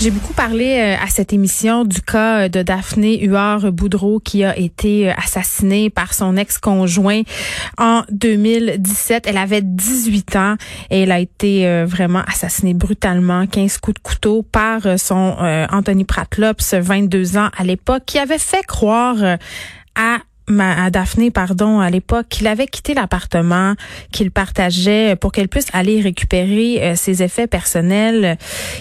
J'ai beaucoup parlé euh, à cette émission du cas de Daphné Huard Boudreau qui a été euh, assassinée par son ex-conjoint en 2017. Elle avait 18 ans et elle a été euh, vraiment assassinée brutalement, 15 coups de couteau par son Anthony Pratlops, 22 ans à l'époque, qui avait fait croire à à Daphné, pardon, à l'époque, qu'il avait quitté l'appartement qu'il partageait pour qu'elle puisse aller récupérer euh, ses effets personnels.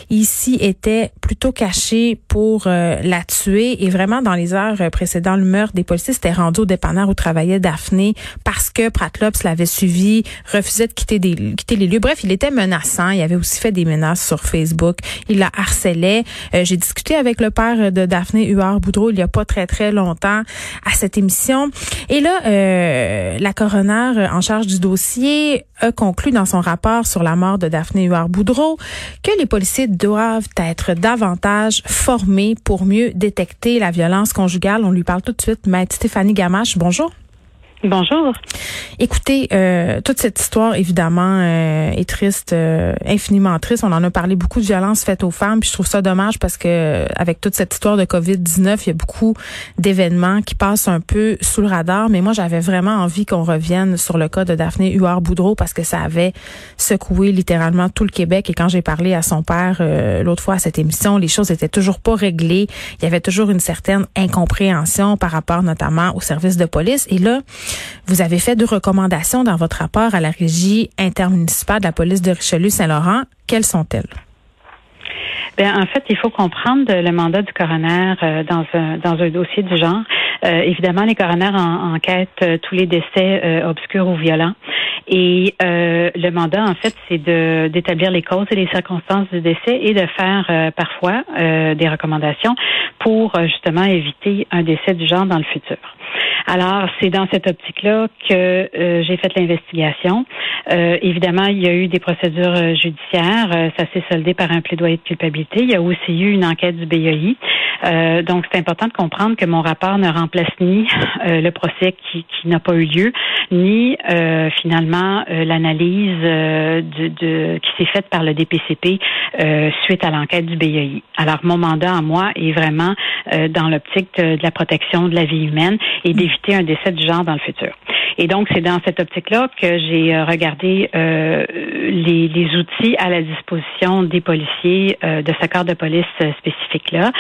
Ici était plutôt caché pour euh, la tuer et vraiment dans les heures précédant le meurtre, des policiers s'étaient rendus au dépanneur où travaillait Daphné parce que Pratlops l'avait suivi, refusait de quitter, des, quitter les lieux. Bref, il était menaçant. Il avait aussi fait des menaces sur Facebook. Il la harcelait. Euh, j'ai discuté avec le père de Daphné Huard Boudreau il y a pas très très longtemps à cette émission et là, euh, la coroner en charge du dossier a conclu dans son rapport sur la mort de Daphné Huard-Boudreau que les policiers doivent être davantage formés pour mieux détecter la violence conjugale. On lui parle tout de suite. Maître Stéphanie Gamache, bonjour. Bonjour. Écoutez, euh, toute cette histoire, évidemment, euh, est triste, euh, infiniment triste. On en a parlé beaucoup de violences faites aux femmes, puis je trouve ça dommage parce que avec toute cette histoire de COVID-19, il y a beaucoup d'événements qui passent un peu sous le radar. Mais moi, j'avais vraiment envie qu'on revienne sur le cas de Daphné Huard-Boudreau parce que ça avait secoué littéralement tout le Québec. Et quand j'ai parlé à son père l'autre fois à cette émission, les choses étaient toujours pas réglées. Il y avait toujours une certaine incompréhension par rapport notamment aux services de police. Et là, vous avez fait deux recommandations dans votre rapport à la régie intermunicipale de la police de Richelieu-Saint-Laurent. Quelles sont-elles? Bien, en fait, il faut comprendre le mandat du coroner euh, dans, un, dans un dossier du genre. Euh, évidemment, les coroners enquêtent euh, tous les décès obscurs ou violents. Et le mandat, en fait, c'est de d'établir les causes et les circonstances du décès et de faire parfois des recommandations pour justement éviter un décès du genre dans le futur. Alors, c'est dans cette optique-là que euh, j'ai fait l'investigation. Euh, évidemment, il y a eu des procédures euh, judiciaires. ça s'est soldé par un plaidoyer de culpabilité. Il y a aussi eu une enquête du BII. donc, c'est important de comprendre que mon rapport ne remplace ni le procès qui, qui n'a pas eu lieu, ni finalement l'analyse de, de, qui s'est faite par le DPCP suite à l'enquête du BII. Alors, mon mandat à moi est vraiment dans l'optique de, de, la protection de la vie humaine et d'éviter un décès du genre dans le futur. Et donc, c'est dans cette optique-là que j'ai euh, euh, les, les, outils à la disposition des policiers euh, de ce corps de police spécifique-là.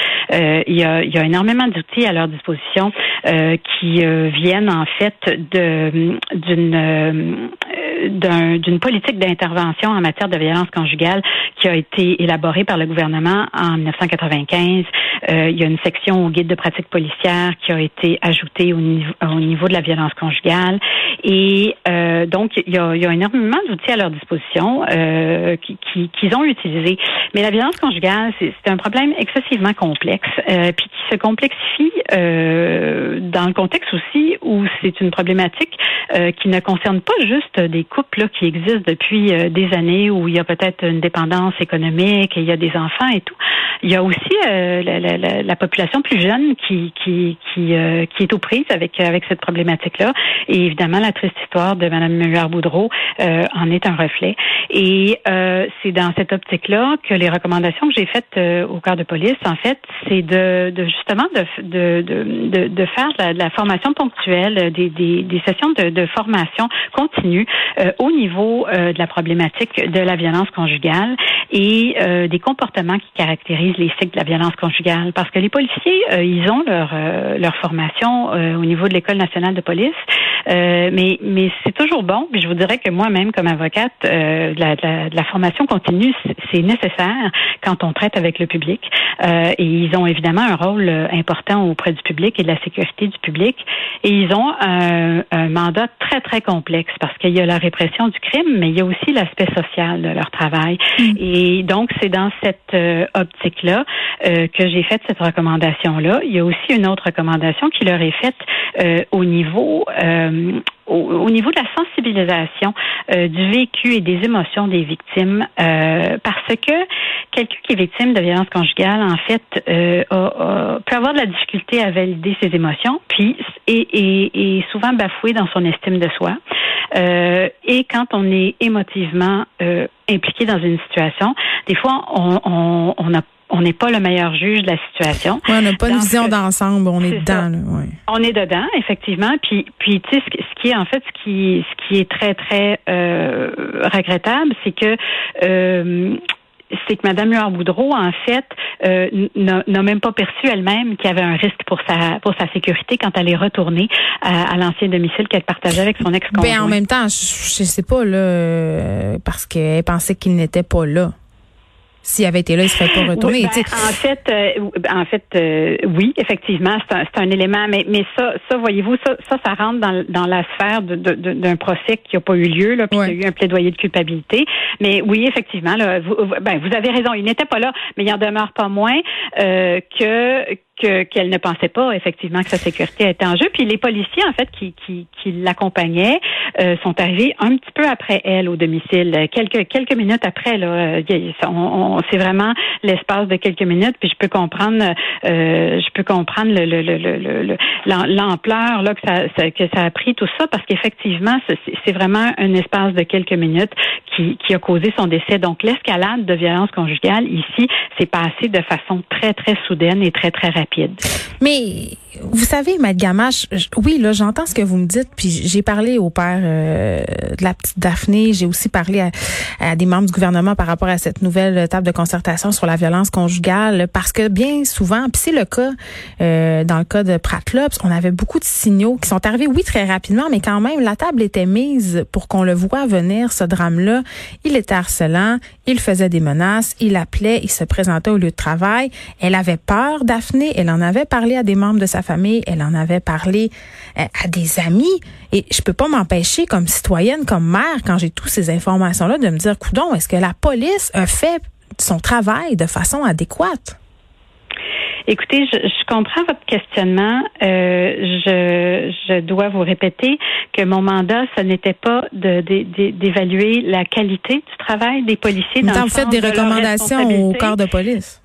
il, y a, il y a énormément d'outils à leur disposition qui viennent en fait de d'une d'une politique d'intervention en matière de violence conjugale qui a été élaborée par le gouvernement en 1995. Euh, il y a une section au guide de pratique policière qui a été ajoutée au niveau, au niveau de la violence conjugale. Et euh, donc, il y, a, il y, a, énormément d'outils à leur disposition euh, qu'ils qui, ont utilisés. Mais la violence conjugale, c'est un problème excessivement complexe, euh, puis qui se complexifie euh, dans le contexte aussi où c'est une problématique euh, qui ne concerne pas juste des couples là, qui existent depuis euh, des années où il y a peut-être une dépendance économique et il y a des enfants et tout. Il y a aussi euh, la, la, la, population plus jeune qui qui qui, qui est aux prises avec avec cette problématique-là. Et évidemment, la triste histoire de Mme Muller-Boudreau en est un reflet. Et c'est dans cette optique-là que les recommandations que j'ai faites au corps de police, en fait, c'est de, de, justement de, de, de, de faire de la, formation ponctuelle, des, des, des sessions de, de formation continue euh, au niveau euh, de la problématique de la violence conjugale et euh, des comportements qui caractérisent les cycles de la violence conjugale. Parce que les policiers, ils ont leur, leur formation au niveau de l'École nationale de police, mais, mais c'est toujours bon. Puis je vous dirais que moi-même, comme avocate, la, la, la, formation continue, c'est nécessaire quand on traite avec le public. et ils ont évidemment un rôle important auprès du public et de la sécurité du public. Et ils ont un, un mandat très, très complexe parce qu'il y a la répression du crime, mais il y a aussi l'aspect social de leur travail. Mm. Et donc, c'est dans cette euh, optique-là euh, que j'ai fait cette recommandation-là. Il y a aussi une autre recommandation qui leur est faite euh, au niveau au, niveau de la sensibilisation du vécu et des émotions des victimes, parce que quelqu'un qui est victime de violence conjugale, en fait, peut avoir de la difficulté à valider ses émotions, puis et, souvent bafoué dans son estime de soi. et quand on est émotivement impliqué dans une situation, des fois on, on, on a on n'est pas le meilleur juge de la situation. on n'a pas une vision d'ensemble, on est, dedans. On est dedans, effectivement. Puis, puis tu sais, ce, qui est en fait, ce qui, ce qui est très très euh, regrettable, c'est que euh, c'est que Mme Huard-Boudreau, en fait, euh, n'a même pas perçu elle-même qu'il y avait un risque pour sa pour sa sécurité quand elle est retournée à, l'ancien domicile qu'elle partageait avec son ex-conjoint. Ben en même temps, je, je sais pas là, parce qu'elle pensait qu'il n'était pas là. S'il avait été là, il serait pas retourné. Ben, en fait, euh, en fait, euh, oui, effectivement, c'est un, un, élément, mais, mais ça, ça, voyez-vous, ça, ça, ça rentre dans, dans la sphère d'un procès qui n'a pas eu lieu, là, puis il y a eu un plaidoyer de culpabilité. Mais oui, effectivement, là, vous, ben, vous avez raison, il n'était pas là, mais il en demeure pas moins euh, que qu'elle ne pensait pas effectivement que sa sécurité était en jeu. Puis les policiers en fait qui, qui, qui l'accompagnaient euh, sont arrivés un petit peu après elle au domicile, quelques quelques minutes après là. On, c'est vraiment l'espace de quelques minutes. Puis je peux comprendre, euh, je peux comprendre le, le, le, l'ampleur là que ça, que ça a pris tout ça parce qu'effectivement c'est vraiment un espace de quelques minutes qui, qui a causé son décès. Donc l'escalade de violence conjugale ici s'est passée de façon très très soudaine et très très rapide. Mais vous savez, Maître Gamache, oui, là, j'entends ce que vous me dites, puis j'ai parlé au père euh, de la petite Daphné, j'ai aussi parlé à, des membres du gouvernement par rapport à cette nouvelle table de concertation sur la violence conjugale, parce que bien souvent, puis c'est le cas euh, dans le cas de Pratlops, on avait beaucoup de signaux qui sont arrivés, oui, très rapidement, mais quand même, la table était mise pour qu'on le voit venir, ce drame-là. Il était harcelant, il faisait des menaces, il appelait, il se présentait au lieu de travail. Elle avait peur, Daphné, elle en avait parlé à des membres de sa famille, elle en avait parlé euh, à des amis. Et je peux pas m'empêcher, comme citoyenne, comme mère, quand j'ai toutes ces informations-là, de me dire, coudon, est-ce que la police a fait son travail de façon adéquate? Écoutez, je, comprends votre questionnement. Euh, je, je, dois vous répéter que mon mandat, ce n'était pas d'évaluer la qualité du travail des policiers. Dans le fait des recommandations au corps de police.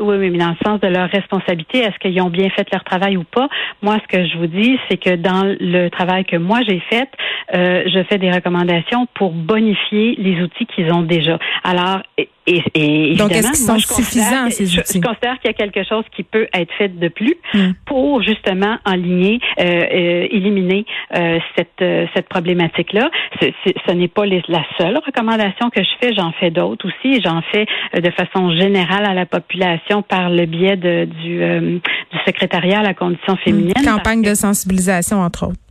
Oui, mais dans le sens de leur responsabilité, est-ce qu'ils ont bien fait leur travail ou pas? Moi, ce que je vous dis, c'est que dans le travail que moi j'ai fait, euh, je fais des recommandations pour bonifier les outils qu'ils ont déjà. Alors, et, et, Donc, est-ce qu'ils sont suffisants, ces outils? Je, considère qu'il y a quelque chose qui peut être fait de plus hmm. pour justement enligner, euh, euh, éliminer euh, cette, euh, cette problématique-là. Ce n'est pas la seule recommandation que je fais, j'en fais d'autres aussi. J'en fais de façon générale à la population par le biais de, du, du secrétariat à la condition féminine. Une campagne de sensibilisation, entre autres.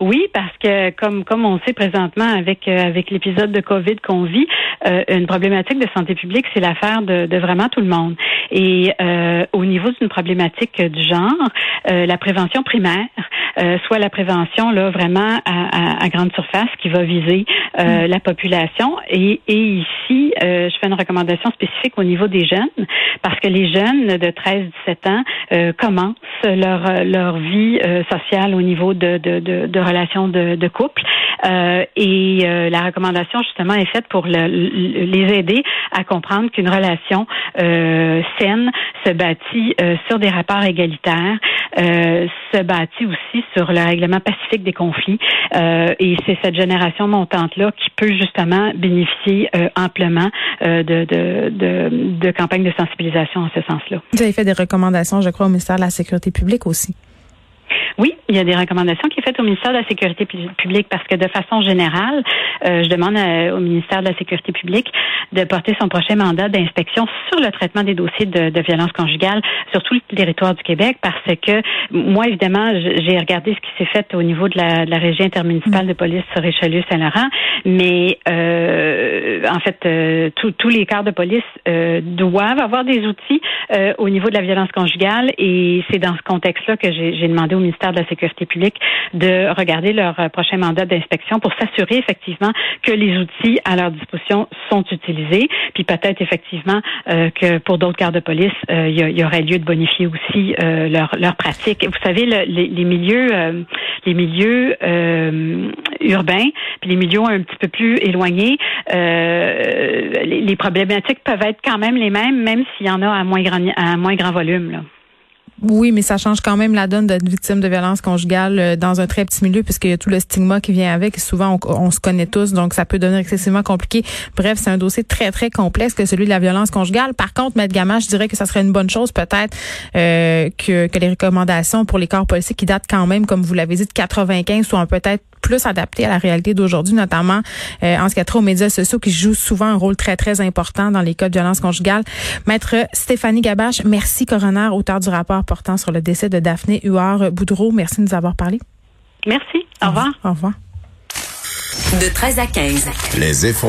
Oui, parce que comme comme on sait présentement avec euh, avec l'épisode de Covid qu'on vit, euh, une problématique de santé publique, c'est l'affaire de, de, vraiment tout le monde. Et euh, au niveau d'une problématique du genre, la prévention primaire, soit la prévention là vraiment à, à, grande surface qui va viser mm. la population. Et, et ici, je fais une recommandation spécifique au niveau des jeunes, parce que les jeunes de 13-17 ans commencent leur leur vie sociale au niveau de, de, de, de relations de, couple. Euh, et euh, la recommandation justement est faite pour les aider à comprendre qu'une relation euh, saine se bâtit sur des rapports égalitaires, se bâtit aussi sur le règlement pacifique des conflits. et c'est cette génération montante là qui peut justement bénéficier amplement de, de, de, de campagnes de sensibilisation en ce sens-là. Vous avez fait des recommandations, je crois, au ministère de la Sécurité publique aussi. Oui, il y a des recommandations qui sont faites au ministère de la Sécurité publique parce que de façon générale, euh, je demande au ministère de la Sécurité publique de porter son prochain mandat d'inspection sur le traitement des dossiers de, de violence conjugale sur tout le territoire du Québec parce que moi, évidemment, j'ai regardé ce qui s'est fait au niveau de la, de la régie intermunicipale de police sur Richelieu-Saint-Laurent, mais euh, en fait, euh, tous les corps de police euh, doivent avoir des outils au niveau de la violence conjugale et c'est dans ce contexte-là que j'ai demandé au ministère de la Sécurité publique de regarder leur prochain mandat d'inspection pour s'assurer effectivement que les outils à leur disposition sont utilisés, puis peut-être effectivement que pour d'autres gardes de police, il y, aurait lieu de bonifier aussi leur, leur pratique. Vous savez, les, milieux, les milieux urbains, puis les milieux un petit peu plus éloignés, les, les problématiques peuvent être quand même les mêmes, même s'il y en a à moins grand, à moins grand volume. Là. Oui, mais ça change quand même la donne d'être victime de violence conjugale euh, dans un très petit milieu puisqu'il y a tout le stigma qui vient avec. Souvent, on, se connaît tous, donc ça peut devenir excessivement compliqué. Bref, c'est un dossier très, très complexe que celui de la violence conjugale. Par contre, Maître Gama, je dirais que ça serait une bonne chose peut-être euh, que, que les recommandations pour les corps policiers qui datent quand même, comme vous l'avez dit, de 95 soient peut-être plus adapté à la réalité d'aujourd'hui, notamment euh, en ce qui a trait aux médias sociaux qui jouent souvent un rôle très, très important dans les cas de violence conjugale. Maître Stéphanie Gabache, merci, coroner, auteur du rapport portant sur le décès de Daphné Huard-Boudreau. Merci de nous avoir parlé. Merci. Au revoir. Au revoir. De 13 à 15. Les